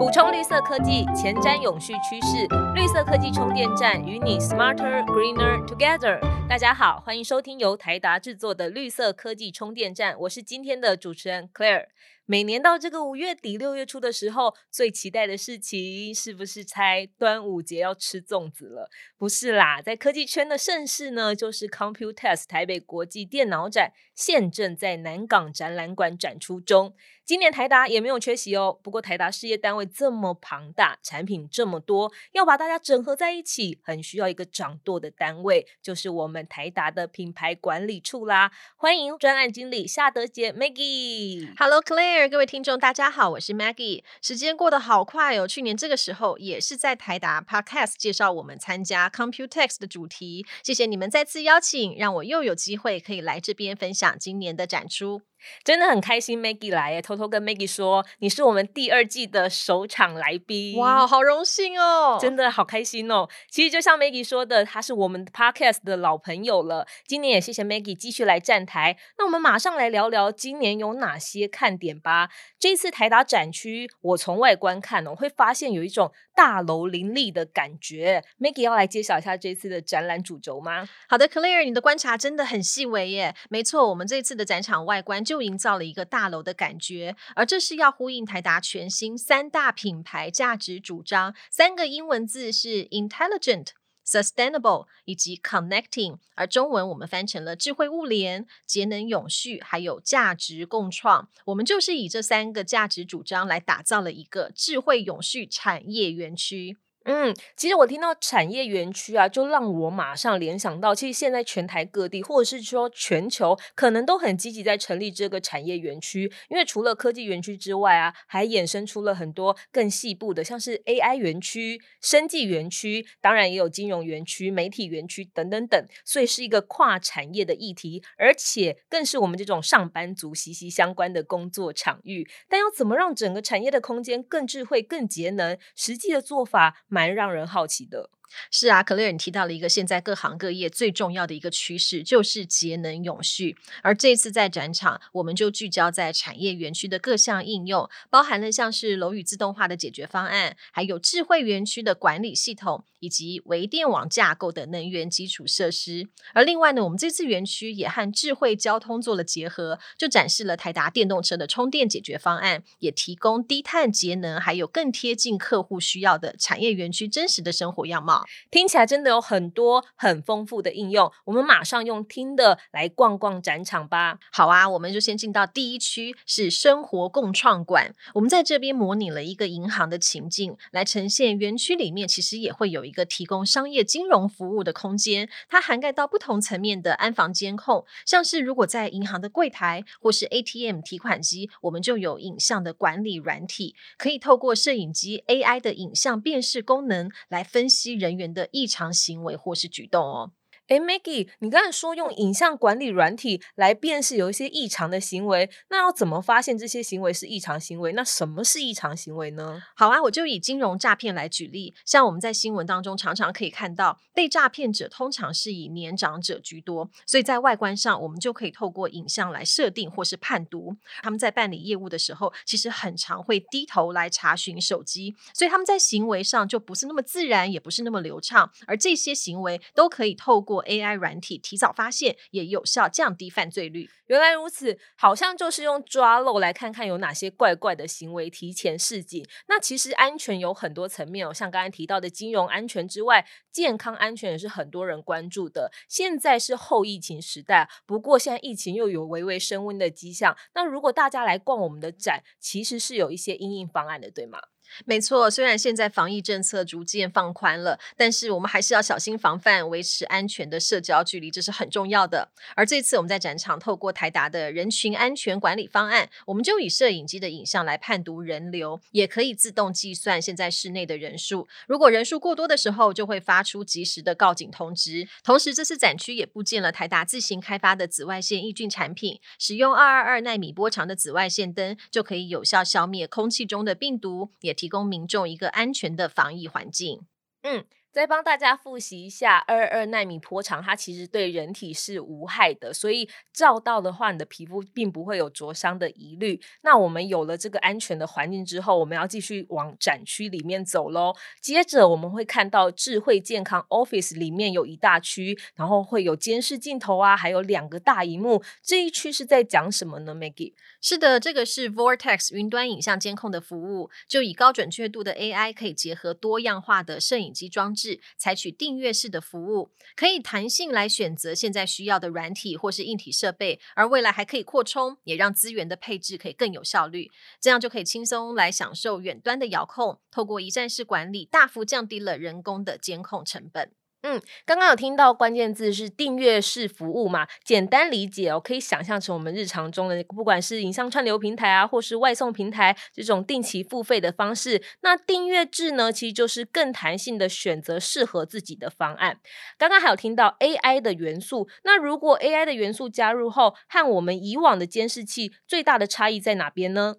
补充绿色科技，前瞻永续趋势，绿色科技充电站与你 smarter greener together。大家好，欢迎收听由台达制作的绿色科技充电站，我是今天的主持人 Claire。每年到这个五月底六月初的时候，最期待的事情是不是猜端午节要吃粽子了？不是啦，在科技圈的盛事呢，就是 Computex 台北国际电脑展现正在南港展览馆展出中。今年台达也没有缺席哦。不过台达事业单位这么庞大，产品这么多，要把大家整合在一起，很需要一个掌舵的单位，就是我们台达的品牌管理处啦。欢迎专案经理夏德杰 Maggie。Hello Claire，各位听众大家好，我是 Maggie。时间过得好快哦，去年这个时候也是在台达 Podcast 介绍我们参加 Computex 的主题。谢谢你们再次邀请，让我又有机会可以来这边分享今年的展出。真的很开心，Maggie 来耶！偷偷跟 Maggie 说，你是我们第二季的首场来宾。哇，好荣幸哦！真的好开心哦！其实就像 Maggie 说的，他是我们 Podcast 的老朋友了。今年也谢谢 Maggie 继续来站台。那我们马上来聊聊今年有哪些看点吧。这次台达展区，我从外观看哦，会发现有一种大楼林立的感觉。Maggie 要来揭晓一下这次的展览主轴吗？好的，Claire，你的观察真的很细微耶。没错，我们这次的展场外观。就营造了一个大楼的感觉，而这是要呼应台达全新三大品牌价值主张，三个英文字是 intelligent、sustainable 以及 connecting，而中文我们翻成了智慧物联、节能永续，还有价值共创。我们就是以这三个价值主张来打造了一个智慧永续产业园区。嗯，其实我听到产业园区啊，就让我马上联想到，其实现在全台各地，或者是说全球，可能都很积极在成立这个产业园区。因为除了科技园区之外啊，还衍生出了很多更细部的，像是 AI 园区、生技园区，当然也有金融园区、媒体园区等等等。所以是一个跨产业的议题，而且更是我们这种上班族息息相关的工作场域。但要怎么让整个产业的空间更智慧、更节能？实际的做法。蛮让人好奇的。是啊，可乐尔，你提到了一个现在各行各业最重要的一个趋势，就是节能永续。而这次在展场，我们就聚焦在产业园区的各项应用，包含了像是楼宇自动化的解决方案，还有智慧园区的管理系统，以及微电网架构的能源基础设施。而另外呢，我们这次园区也和智慧交通做了结合，就展示了台达电动车的充电解决方案，也提供低碳节能，还有更贴近客户需要的产业园区真实的生活样貌。听起来真的有很多很丰富的应用，我们马上用听的来逛逛展场吧。好啊，我们就先进到第一区，是生活共创馆。我们在这边模拟了一个银行的情境，来呈现园区里面其实也会有一个提供商业金融服务的空间。它涵盖到不同层面的安防监控，像是如果在银行的柜台或是 ATM 提款机，我们就有影像的管理软体，可以透过摄影机 AI 的影像辨识功能来分析人。人员的异常行为或是举动哦。哎，Maggie，你刚才说用影像管理软体来辨识有一些异常的行为，那要怎么发现这些行为是异常行为？那什么是异常行为呢？好啊，我就以金融诈骗来举例，像我们在新闻当中常常可以看到，被诈骗者通常是以年长者居多，所以在外观上我们就可以透过影像来设定或是判读。他们在办理业务的时候，其实很常会低头来查询手机，所以他们在行为上就不是那么自然，也不是那么流畅，而这些行为都可以透过 AI 软体提早发现，也有效降低犯罪率。原来如此，好像就是用抓漏来看看有哪些怪怪的行为，提前示警。那其实安全有很多层面哦，像刚才提到的金融安全之外，健康安全也是很多人关注的。现在是后疫情时代，不过现在疫情又有微微升温的迹象。那如果大家来逛我们的展，其实是有一些应应方案的，对吗？没错，虽然现在防疫政策逐渐放宽了，但是我们还是要小心防范，维持安全的社交距离，这是很重要的。而这次我们在展场透过台达的人群安全管理方案，我们就以摄影机的影像来判读人流，也可以自动计算现在室内的人数。如果人数过多的时候，就会发出及时的告警通知。同时，这次展区也布建了台达自行开发的紫外线抑菌产品，使用二二二纳米波长的紫外线灯，就可以有效消灭空气中的病毒，也。提供民众一个安全的防疫环境。嗯，再帮大家复习一下，二二纳米波长它其实对人体是无害的，所以照到的话，你的皮肤并不会有灼伤的疑虑。那我们有了这个安全的环境之后，我们要继续往展区里面走喽。接着我们会看到智慧健康 Office 里面有一大区，然后会有监视镜头啊，还有两个大荧幕。这一区是在讲什么呢？Maggie？是的，这个是 Vortex 云端影像监控的服务，就以高准确度的 AI 可以结合多样化的摄影机装置。是采取订阅式的服务，可以弹性来选择现在需要的软体或是硬体设备，而未来还可以扩充，也让资源的配置可以更有效率，这样就可以轻松来享受远端的遥控，透过一站式管理，大幅降低了人工的监控成本。嗯，刚刚有听到关键字是订阅式服务嘛？简单理解哦，可以想象成我们日常中的，不管是影像串流平台啊，或是外送平台这种定期付费的方式。那订阅制呢，其实就是更弹性的选择适合自己的方案。刚刚还有听到 AI 的元素，那如果 AI 的元素加入后，和我们以往的监视器最大的差异在哪边呢？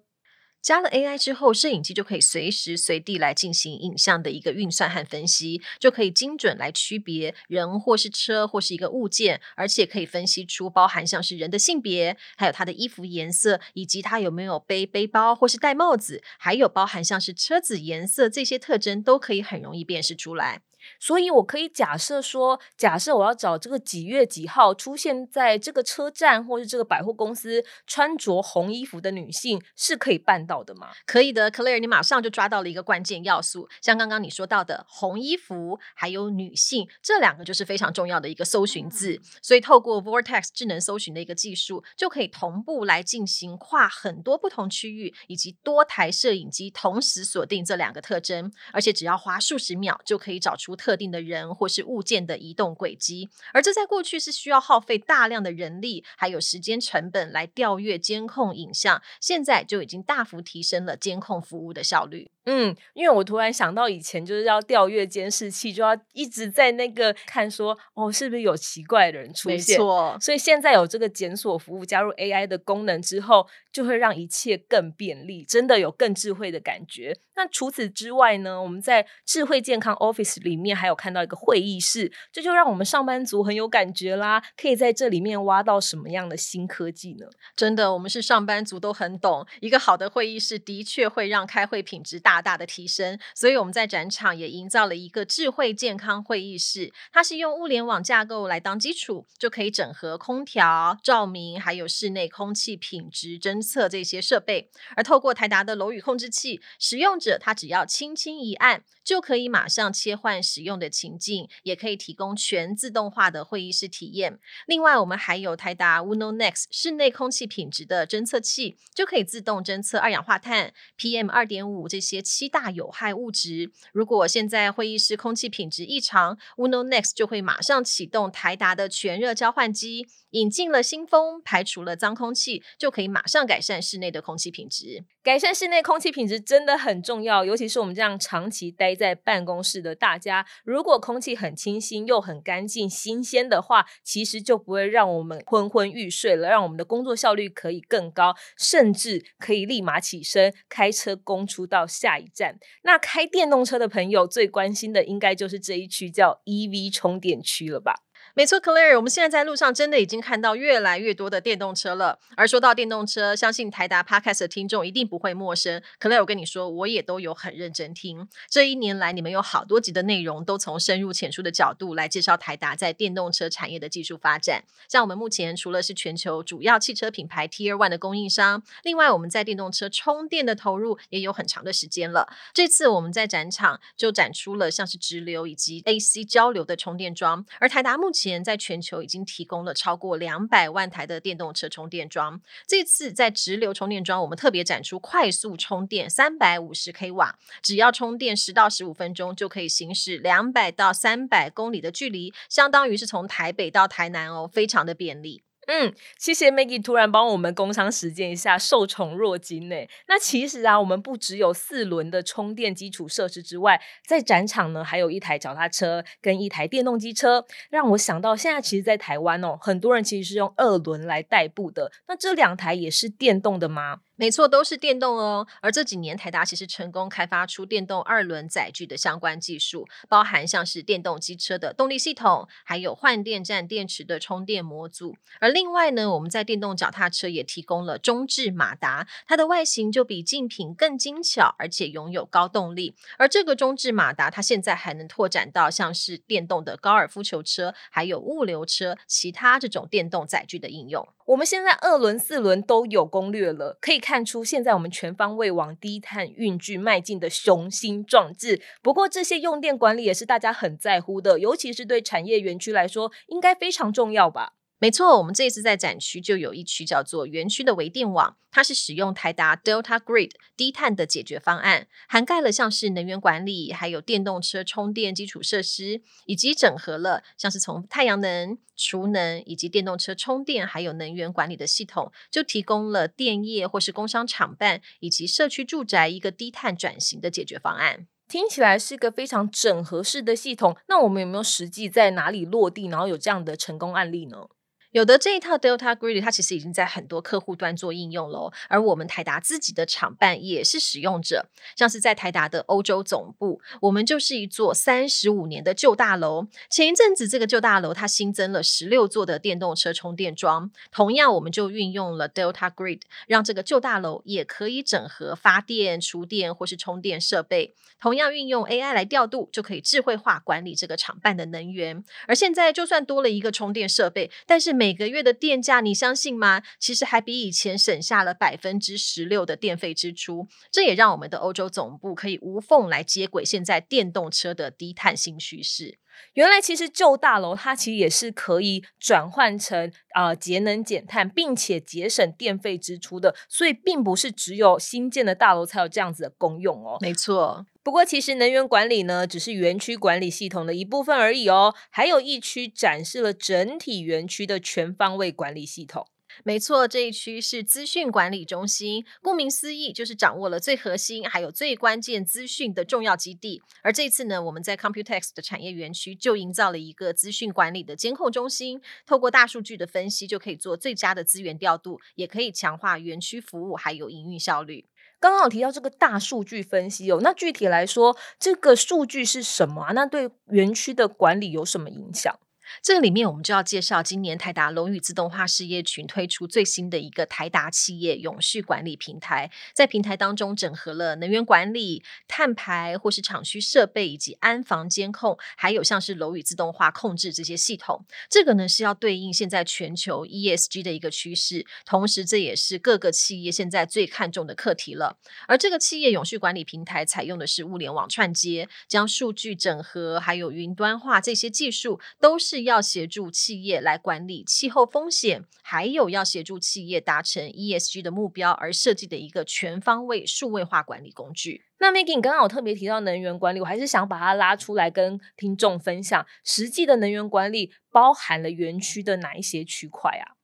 加了 AI 之后，摄影机就可以随时随地来进行影像的一个运算和分析，就可以精准来区别人或是车或是一个物件，而且可以分析出包含像是人的性别，还有他的衣服颜色，以及他有没有背背包或是戴帽子，还有包含像是车子颜色这些特征，都可以很容易辨识出来。所以，我可以假设说，假设我要找这个几月几号出现在这个车站或是这个百货公司穿着红衣服的女性，是可以办到的吗？可以的，Claire，你马上就抓到了一个关键要素，像刚刚你说到的红衣服，还有女性这两个就是非常重要的一个搜寻字。所以，透过 Vortex 智能搜寻的一个技术，就可以同步来进行跨很多不同区域以及多台摄影机同时锁定这两个特征，而且只要花数十秒就可以找出。特定的人或是物件的移动轨迹，而这在过去是需要耗费大量的人力还有时间成本来调阅监控影像，现在就已经大幅提升了监控服务的效率。嗯，因为我突然想到以前就是要调阅监视器，就要一直在那个看说哦，是不是有奇怪的人出现？没错，所以现在有这个检索服务加入 AI 的功能之后，就会让一切更便利，真的有更智慧的感觉。那除此之外呢？我们在智慧健康 Office 里面还有看到一个会议室，这就让我们上班族很有感觉啦。可以在这里面挖到什么样的新科技呢？真的，我们是上班族都很懂，一个好的会议室的确会让开会品质大大大的提升。所以我们在展场也营造了一个智慧健康会议室，它是用物联网架构来当基础，就可以整合空调、照明，还有室内空气品质侦测这些设备。而透过台达的楼宇控制器，使用者他只要轻轻一按，就可以马上切换使用的情境，也可以提供全自动化的会议室体验。另外，我们还有台达 Uno Next 室内空气品质的侦测器，就可以自动侦测二氧化碳、PM 二点五这些七大有害物质。如果现在会议室空气品质异常，Uno Next 就会马上启动台达的全热交换机。引进了新风，排除了脏空气，就可以马上改善室内的空气品质。改善室内空气品质真的很重要，尤其是我们这样长期待在办公室的大家，如果空气很清新又很干净、新鲜的话，其实就不会让我们昏昏欲睡了，让我们的工作效率可以更高，甚至可以立马起身开车攻出到下一站。那开电动车的朋友最关心的，应该就是这一区叫 EV 充电区了吧？没错，Clare，我们现在在路上真的已经看到越来越多的电动车了。而说到电动车，相信台达 Podcast 的听众一定不会陌生。Clare，我跟你说，我也都有很认真听。这一年来，你们有好多集的内容都从深入浅出的角度来介绍台达在电动车产业的技术发展。像我们目前除了是全球主要汽车品牌 Tier One 的供应商，另外我们在电动车充电的投入也有很长的时间了。这次我们在展场就展出了像是直流以及 AC 交流的充电桩，而台达目前前在全球已经提供了超过两百万台的电动车充电桩。这次在直流充电桩，我们特别展出快速充电，三百五十 k 瓦，只要充电十到十五分钟就可以行驶两百到三百公里的距离，相当于是从台北到台南哦，非常的便利。嗯，谢谢 Maggie 突然帮我们工商实践一下，受宠若惊呢。那其实啊，我们不只有四轮的充电基础设施之外，在展场呢，还有一台脚踏车跟一台电动机车，让我想到现在其实，在台湾哦，很多人其实是用二轮来代步的。那这两台也是电动的吗？没错，都是电动哦。而这几年，台达其实成功开发出电动二轮载具的相关技术，包含像是电动机车的动力系统，还有换电站电池的充电模组。而另外呢，我们在电动脚踏车也提供了中置马达，它的外形就比竞品更精巧，而且拥有高动力。而这个中置马达，它现在还能拓展到像是电动的高尔夫球车，还有物流车，其他这种电动载具的应用。我们现在二轮、四轮都有攻略了，可以看出现在我们全方位往低碳运具迈进的雄心壮志。不过，这些用电管理也是大家很在乎的，尤其是对产业园区来说，应该非常重要吧。没错，我们这一次在展区就有一区叫做园区的微电网，它是使用台达 Delta Grid 低碳的解决方案，涵盖了像是能源管理，还有电动车充电基础设施，以及整合了像是从太阳能、储能以及电动车充电，还有能源管理的系统，就提供了电业或是工商厂办以及社区住宅一个低碳转型的解决方案。听起来是一个非常整合式的系统。那我们有没有实际在哪里落地，然后有这样的成功案例呢？有的这一套 Delta Grid，它其实已经在很多客户端做应用喽。而我们台达自己的厂办也是使用者，像是在台达的欧洲总部，我们就是一座三十五年的旧大楼。前一阵子这个旧大楼它新增了十六座的电动车充电桩，同样我们就运用了 Delta Grid，让这个旧大楼也可以整合发电、储电或是充电设备。同样运用 AI 来调度，就可以智慧化管理这个厂办的能源。而现在就算多了一个充电设备，但是每每个月的电价，你相信吗？其实还比以前省下了百分之十六的电费支出。这也让我们的欧洲总部可以无缝来接轨现在电动车的低碳新趋势。原来其实旧大楼它其实也是可以转换成啊节能减碳，并且节省电费支出的。所以并不是只有新建的大楼才有这样子的功用哦。没错。不过，其实能源管理呢，只是园区管理系统的一部分而已哦。还有一区展示了整体园区的全方位管理系统。没错，这一区是资讯管理中心，顾名思义，就是掌握了最核心还有最关键资讯的重要基地。而这次呢，我们在 Computex 的产业园区就营造了一个资讯管理的监控中心，透过大数据的分析，就可以做最佳的资源调度，也可以强化园区服务还有营运效率。刚刚有提到这个大数据分析哦，那具体来说，这个数据是什么啊？那对园区的管理有什么影响？这个里面我们就要介绍，今年台达龙宇自动化事业群推出最新的一个台达企业永续管理平台，在平台当中整合了能源管理、碳排或是厂区设备以及安防监控，还有像是楼宇自动化控制这些系统。这个呢是要对应现在全球 ESG 的一个趋势，同时这也是各个企业现在最看重的课题了。而这个企业永续管理平台采用的是物联网串接，将数据整合，还有云端化这些技术都是。要协助企业来管理气候风险，还有要协助企业达成 ESG 的目标而设计的一个全方位数位化管理工具。那 Maggie 你刚刚有特别提到能源管理，我还是想把它拉出来跟听众分享，实际的能源管理包含了园区的哪一些区块啊？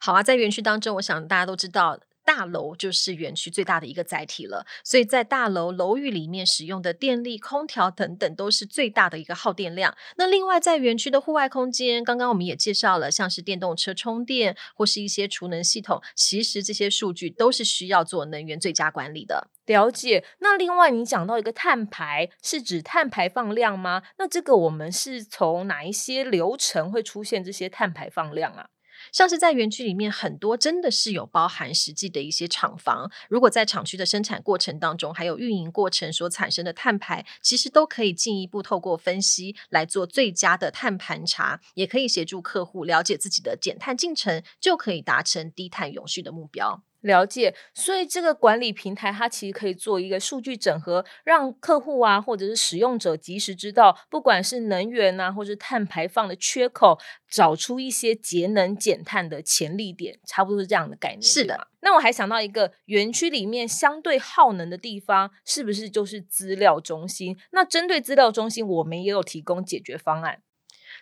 好啊，在园区当中，我想大家都知道。大楼就是园区最大的一个载体了，所以在大楼楼宇里面使用的电力、空调等等都是最大的一个耗电量。那另外在园区的户外空间，刚刚我们也介绍了，像是电动车充电或是一些储能系统，其实这些数据都是需要做能源最佳管理的。了解。那另外你讲到一个碳排，是指碳排放量吗？那这个我们是从哪一些流程会出现这些碳排放量啊？像是在园区里面，很多真的是有包含实际的一些厂房。如果在厂区的生产过程当中，还有运营过程所产生的碳排，其实都可以进一步透过分析来做最佳的碳盘查，也可以协助客户了解自己的减碳进程，就可以达成低碳永续的目标。了解，所以这个管理平台它其实可以做一个数据整合，让客户啊或者是使用者及时知道，不管是能源啊或者碳排放的缺口，找出一些节能减碳的潜力点，差不多是这样的概念。是的，那我还想到一个园区里面相对耗能的地方，是不是就是资料中心？那针对资料中心，我们也有提供解决方案。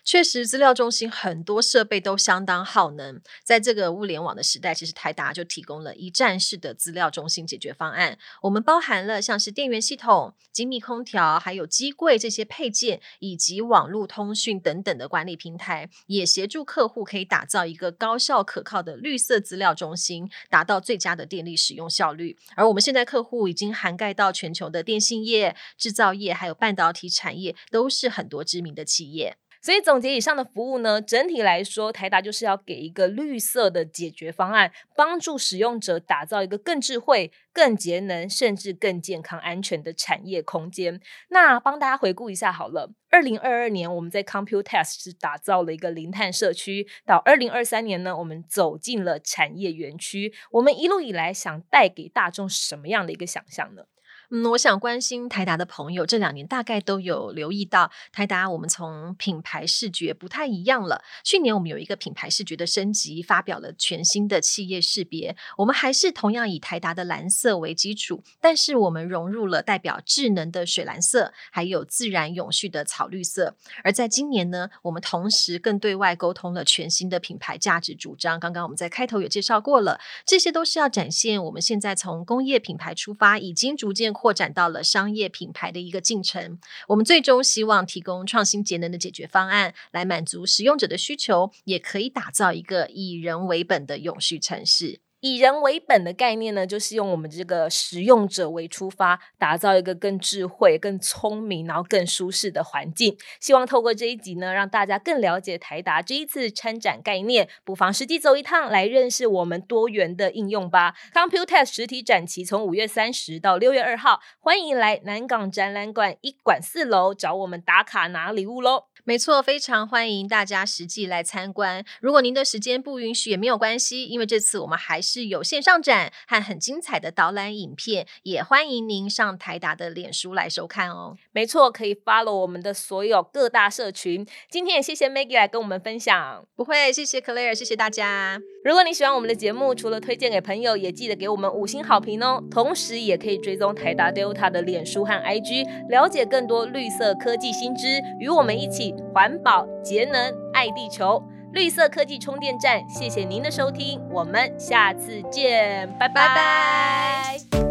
确实，资料中心很多设备都相当耗能。在这个物联网的时代，其实台达就提供了一站式的资料中心解决方案。我们包含了像是电源系统、精密空调、还有机柜这些配件，以及网络通讯等等的管理平台，也协助客户可以打造一个高效可靠的绿色资料中心，达到最佳的电力使用效率。而我们现在客户已经涵盖到全球的电信业、制造业，还有半导体产业，都是很多知名的企业。所以总结以上的服务呢，整体来说，台达就是要给一个绿色的解决方案，帮助使用者打造一个更智慧、更节能，甚至更健康、安全的产业空间。那帮大家回顾一下好了，二零二二年我们在 Computest 是打造了一个零碳社区，到二零二三年呢，我们走进了产业园区。我们一路以来想带给大众什么样的一个想象呢？嗯，我想关心台达的朋友，这两年大概都有留意到台达。我们从品牌视觉不太一样了。去年我们有一个品牌视觉的升级，发表了全新的企业识别。我们还是同样以台达的蓝色为基础，但是我们融入了代表智能的水蓝色，还有自然永续的草绿色。而在今年呢，我们同时更对外沟通了全新的品牌价值主张。刚刚我们在开头有介绍过了，这些都是要展现我们现在从工业品牌出发，已经逐渐。扩展到了商业品牌的一个进程，我们最终希望提供创新节能的解决方案，来满足使用者的需求，也可以打造一个以人为本的永续城市。以人为本的概念呢，就是用我们这个使用者为出发，打造一个更智慧、更聪明，然后更舒适的环境。希望透过这一集呢，让大家更了解台达这一次参展概念。不妨实际走一趟，来认识我们多元的应用吧。Computex 实体展期从五月三十到六月二号，欢迎来南港展览馆一馆四楼找我们打卡拿礼物喽。没错，非常欢迎大家实际来参观。如果您的时间不允许也没有关系，因为这次我们还是有线上展和很精彩的导览影片，也欢迎您上台达的脸书来收看哦。没错，可以 follow 我们的所有各大社群。今天也谢谢 Maggie 来跟我们分享，不会，谢谢 Claire，谢谢大家。如果你喜欢我们的节目，除了推荐给朋友，也记得给我们五星好评哦。同时，也可以追踪台达 Delta 的脸书和 IG，了解更多绿色科技新知，与我们一起环保节能爱地球。绿色科技充电站，谢谢您的收听，我们下次见，拜拜。